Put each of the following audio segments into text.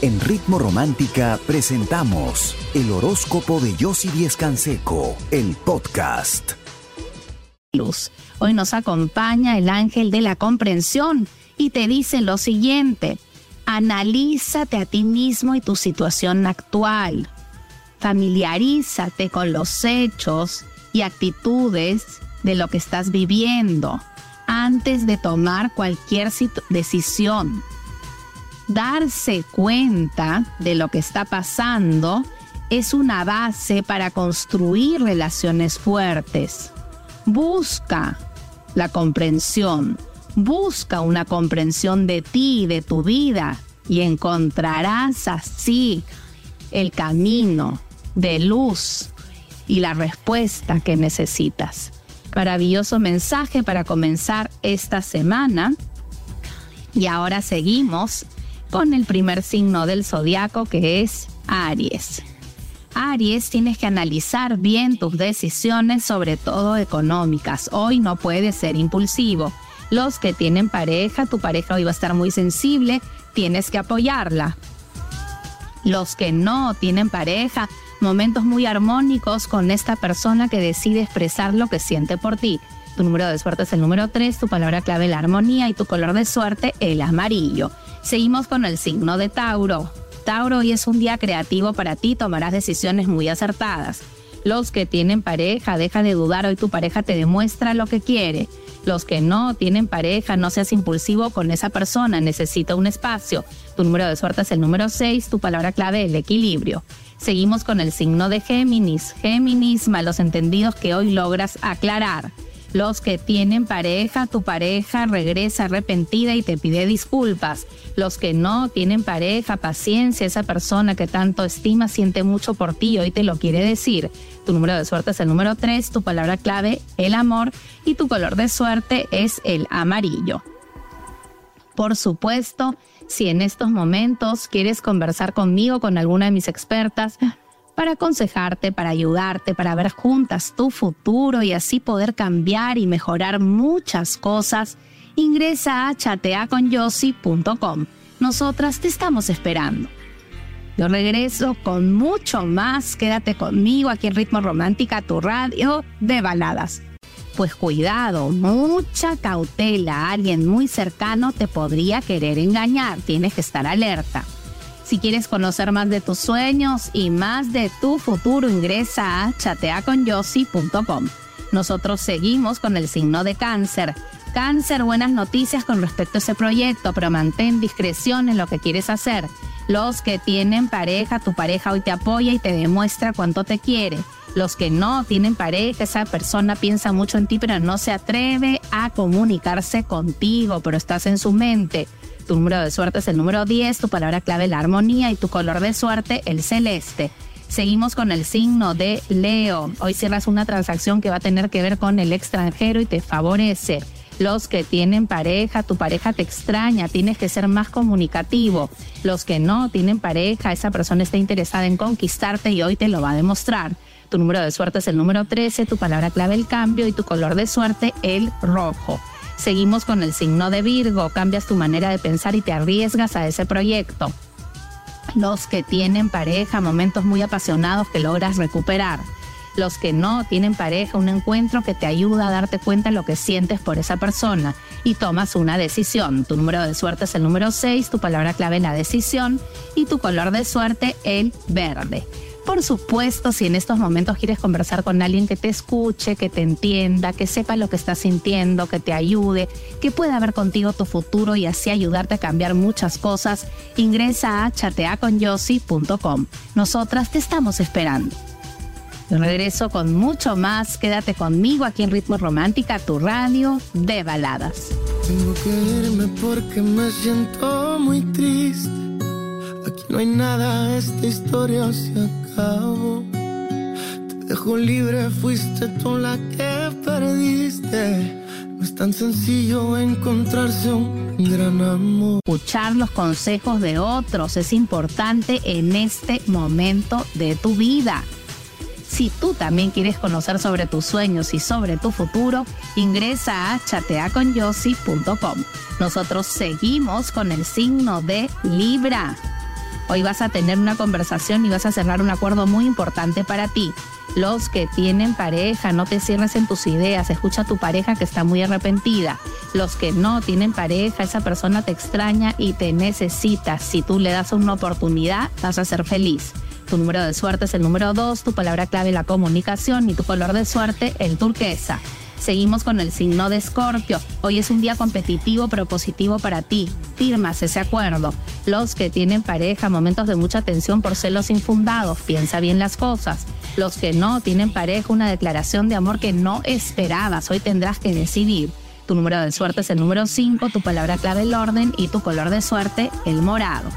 En Ritmo Romántica presentamos el horóscopo de Yossi Díez Canseco, el podcast. Luz. Hoy nos acompaña el ángel de la comprensión y te dice lo siguiente. Analízate a ti mismo y tu situación actual. Familiarízate con los hechos y actitudes de lo que estás viviendo antes de tomar cualquier decisión darse cuenta de lo que está pasando es una base para construir relaciones fuertes. Busca la comprensión, busca una comprensión de ti, de tu vida, y encontrarás así el camino de luz y la respuesta que necesitas. Maravilloso mensaje para comenzar esta semana. Y ahora seguimos con el primer signo del zodiaco que es Aries. Aries, tienes que analizar bien tus decisiones, sobre todo económicas. Hoy no puedes ser impulsivo. Los que tienen pareja, tu pareja hoy va a estar muy sensible, tienes que apoyarla. Los que no tienen pareja, momentos muy armónicos con esta persona que decide expresar lo que siente por ti. Tu número de suerte es el número 3, tu palabra clave la armonía y tu color de suerte el amarillo. Seguimos con el signo de Tauro. Tauro, hoy es un día creativo para ti, tomarás decisiones muy acertadas. Los que tienen pareja, deja de dudar, hoy tu pareja te demuestra lo que quiere. Los que no tienen pareja, no seas impulsivo con esa persona, necesita un espacio. Tu número de suerte es el número 6, tu palabra clave el equilibrio. Seguimos con el signo de Géminis. Géminis, malos entendidos que hoy logras aclarar. Los que tienen pareja, tu pareja regresa arrepentida y te pide disculpas. Los que no tienen pareja, paciencia, esa persona que tanto estima siente mucho por ti y hoy te lo quiere decir. Tu número de suerte es el número 3, tu palabra clave el amor y tu color de suerte es el amarillo. Por supuesto, si en estos momentos quieres conversar conmigo, con alguna de mis expertas, para aconsejarte, para ayudarte, para ver juntas tu futuro y así poder cambiar y mejorar muchas cosas, ingresa a chateaconyossi.com. Nosotras te estamos esperando. Yo regreso con mucho más. Quédate conmigo aquí en Ritmo Romántica, tu radio de baladas. Pues cuidado, mucha cautela. Alguien muy cercano te podría querer engañar. Tienes que estar alerta. Si quieres conocer más de tus sueños y más de tu futuro, ingresa a chateaconyossi.com. Nosotros seguimos con el signo de cáncer. Cáncer, buenas noticias con respecto a ese proyecto, pero mantén discreción en lo que quieres hacer. Los que tienen pareja, tu pareja hoy te apoya y te demuestra cuánto te quiere. Los que no tienen pareja, esa persona piensa mucho en ti, pero no se atreve a comunicarse contigo, pero estás en su mente. Tu número de suerte es el número 10, tu palabra clave la armonía y tu color de suerte el celeste. Seguimos con el signo de Leo. Hoy cierras una transacción que va a tener que ver con el extranjero y te favorece. Los que tienen pareja, tu pareja te extraña, tienes que ser más comunicativo. Los que no tienen pareja, esa persona está interesada en conquistarte y hoy te lo va a demostrar. Tu número de suerte es el número 13, tu palabra clave el cambio y tu color de suerte el rojo. Seguimos con el signo de Virgo, cambias tu manera de pensar y te arriesgas a ese proyecto. Los que tienen pareja, momentos muy apasionados que logras recuperar. Los que no tienen pareja, un encuentro que te ayuda a darte cuenta de lo que sientes por esa persona y tomas una decisión. Tu número de suerte es el número 6, tu palabra clave la decisión y tu color de suerte el verde. Por supuesto, si en estos momentos quieres conversar con alguien que te escuche, que te entienda, que sepa lo que estás sintiendo, que te ayude, que pueda ver contigo tu futuro y así ayudarte a cambiar muchas cosas, ingresa a chateaconyossi.com. Nosotras te estamos esperando. Yo regreso con mucho más. Quédate conmigo aquí en Ritmo Romántica, tu radio de baladas. Tengo que irme porque me siento muy triste. Aquí no hay nada, esta historia se te dejo libre, fuiste tú la que perdiste. No es tan sencillo encontrarse un gran amor. Escuchar los consejos de otros es importante en este momento de tu vida. Si tú también quieres conocer sobre tus sueños y sobre tu futuro, ingresa a chateaconyossi.com. Nosotros seguimos con el signo de Libra Hoy vas a tener una conversación y vas a cerrar un acuerdo muy importante para ti. Los que tienen pareja, no te cierres en tus ideas, escucha a tu pareja que está muy arrepentida. Los que no tienen pareja, esa persona te extraña y te necesita. Si tú le das una oportunidad, vas a ser feliz. Tu número de suerte es el número 2, tu palabra clave la comunicación y tu color de suerte el turquesa. Seguimos con el signo de Escorpio. Hoy es un día competitivo pero positivo para ti. Firmas ese acuerdo. Los que tienen pareja, momentos de mucha tensión por celos infundados. Piensa bien las cosas. Los que no tienen pareja, una declaración de amor que no esperabas. Hoy tendrás que decidir. Tu número de suerte es el número 5, tu palabra clave el orden y tu color de suerte el morado.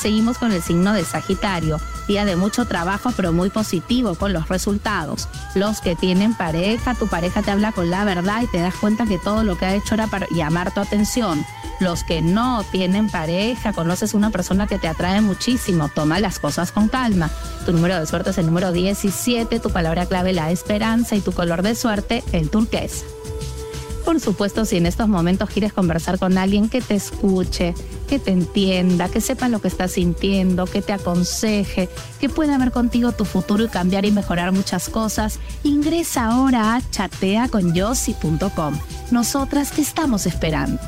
Seguimos con el signo de Sagitario, día de mucho trabajo pero muy positivo con los resultados. Los que tienen pareja, tu pareja te habla con la verdad y te das cuenta que todo lo que ha hecho era para llamar tu atención. Los que no tienen pareja, conoces una persona que te atrae muchísimo, toma las cosas con calma. Tu número de suerte es el número 17, tu palabra clave la esperanza y tu color de suerte el turquesa. Por supuesto, si en estos momentos quieres conversar con alguien que te escuche, que te entienda, que sepa lo que estás sintiendo, que te aconseje, que pueda ver contigo tu futuro y cambiar y mejorar muchas cosas, ingresa ahora a chateaconyossi.com. Nosotras te estamos esperando.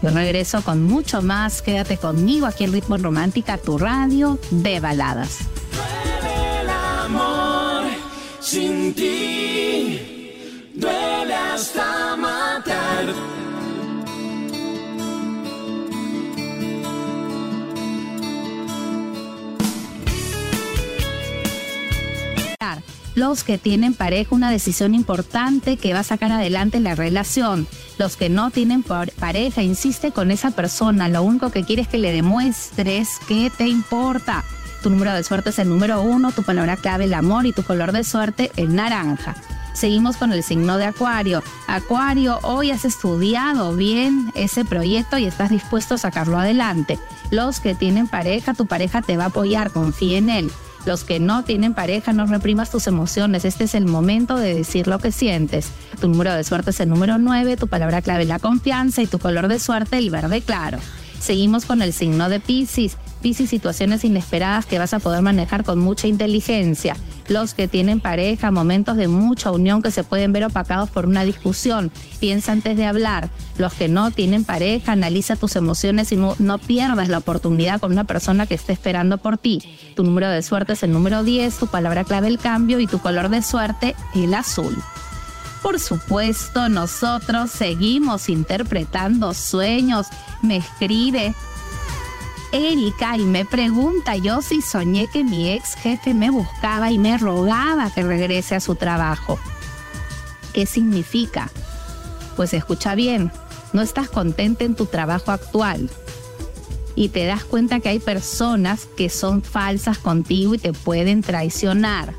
Yo regreso con mucho más. Quédate conmigo aquí en Ritmo Romántica, tu radio de baladas. el amor sin ti, duele hasta matar. Los que tienen pareja, una decisión importante que va a sacar adelante la relación. Los que no tienen par- pareja, insiste con esa persona. Lo único que quieres es que le demuestres que te importa. Tu número de suerte es el número uno, tu palabra clave el amor y tu color de suerte el naranja. Seguimos con el signo de Acuario. Acuario, hoy has estudiado bien ese proyecto y estás dispuesto a sacarlo adelante. Los que tienen pareja, tu pareja te va a apoyar, confía en él. Los que no tienen pareja, no reprimas tus emociones. Este es el momento de decir lo que sientes. Tu número de suerte es el número 9, tu palabra clave la confianza y tu color de suerte el verde claro. Seguimos con el signo de Pisces. Pisces, situaciones inesperadas que vas a poder manejar con mucha inteligencia. Los que tienen pareja, momentos de mucha unión que se pueden ver opacados por una discusión. Piensa antes de hablar. Los que no tienen pareja, analiza tus emociones y no, no pierdas la oportunidad con una persona que esté esperando por ti. Tu número de suerte es el número 10, tu palabra clave el cambio y tu color de suerte el azul. Por supuesto, nosotros seguimos interpretando sueños. Me escribe Erika y me pregunta yo si soñé que mi ex jefe me buscaba y me rogaba que regrese a su trabajo. ¿Qué significa? Pues escucha bien, no estás contenta en tu trabajo actual y te das cuenta que hay personas que son falsas contigo y te pueden traicionar.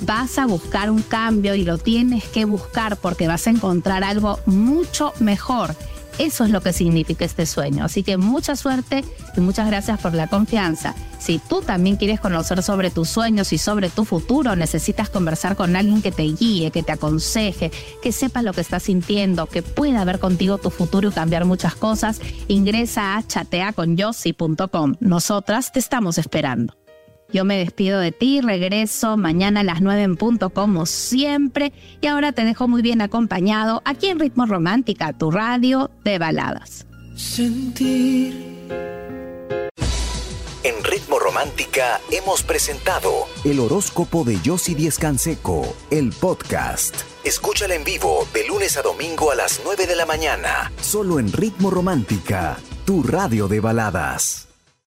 Vas a buscar un cambio y lo tienes que buscar porque vas a encontrar algo mucho mejor. Eso es lo que significa este sueño. Así que mucha suerte y muchas gracias por la confianza. Si tú también quieres conocer sobre tus sueños y sobre tu futuro, necesitas conversar con alguien que te guíe, que te aconseje, que sepa lo que estás sintiendo, que pueda ver contigo tu futuro y cambiar muchas cosas, ingresa a chateaconyossi.com. Nosotras te estamos esperando. Yo me despido de ti, regreso mañana a las 9 en punto como siempre y ahora te dejo muy bien acompañado aquí en Ritmo Romántica, tu radio de baladas. Sentir. En Ritmo Romántica hemos presentado el horóscopo de Yossi Díez Canseco, el podcast. Escúchala en vivo de lunes a domingo a las 9 de la mañana, solo en Ritmo Romántica, tu radio de baladas.